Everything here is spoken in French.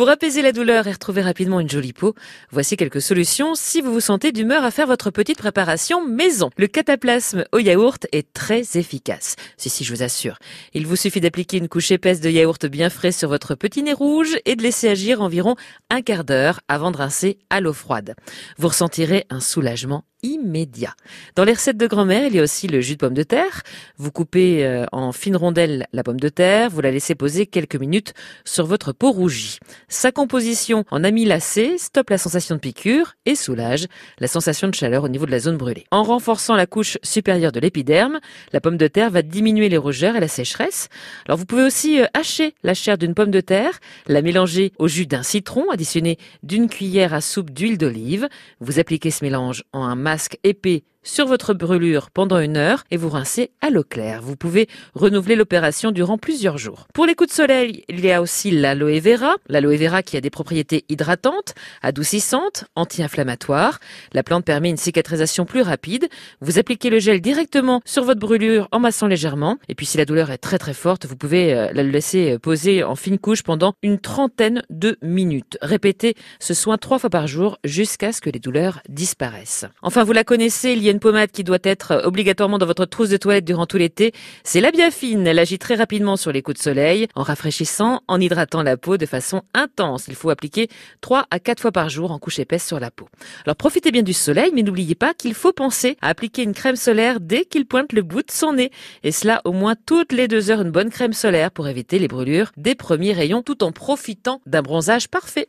Pour apaiser la douleur et retrouver rapidement une jolie peau, voici quelques solutions si vous vous sentez d'humeur à faire votre petite préparation maison. Le cataplasme au yaourt est très efficace. Si, si, je vous assure. Il vous suffit d'appliquer une couche épaisse de yaourt bien frais sur votre petit nez rouge et de laisser agir environ un quart d'heure avant de rincer à l'eau froide. Vous ressentirez un soulagement immédiat. Dans les recettes de grand-mère, il y a aussi le jus de pomme de terre. Vous coupez euh, en fines rondelles la pomme de terre, vous la laissez poser quelques minutes sur votre peau rougie. Sa composition en amylacée stoppe la sensation de piqûre et soulage la sensation de chaleur au niveau de la zone brûlée. En renforçant la couche supérieure de l'épiderme, la pomme de terre va diminuer les rougeurs et la sécheresse. Alors vous pouvez aussi euh, hacher la chair d'une pomme de terre, la mélanger au jus d'un citron, additionner d'une cuillère à soupe d'huile d'olive. Vous appliquez ce mélange en un masque épais sur votre brûlure pendant une heure et vous rincez à l'eau claire. Vous pouvez renouveler l'opération durant plusieurs jours. Pour les coups de soleil, il y a aussi l'aloe vera. L'aloe vera qui a des propriétés hydratantes, adoucissantes, anti-inflammatoires. La plante permet une cicatrisation plus rapide. Vous appliquez le gel directement sur votre brûlure en massant légèrement. Et puis si la douleur est très très forte, vous pouvez euh, la laisser poser en fine couche pendant une trentaine de minutes. Répétez ce soin trois fois par jour jusqu'à ce que les douleurs disparaissent. Enfin, vous la connaissez, il a une pommade qui doit être obligatoirement dans votre trousse de toilette durant tout l'été, c'est la biafine. Elle agit très rapidement sur les coups de soleil, en rafraîchissant, en hydratant la peau de façon intense. Il faut appliquer 3 à 4 fois par jour en couche épaisse sur la peau. Alors profitez bien du soleil, mais n'oubliez pas qu'il faut penser à appliquer une crème solaire dès qu'il pointe le bout de son nez. Et cela au moins toutes les deux heures, une bonne crème solaire pour éviter les brûlures des premiers rayons tout en profitant d'un bronzage parfait.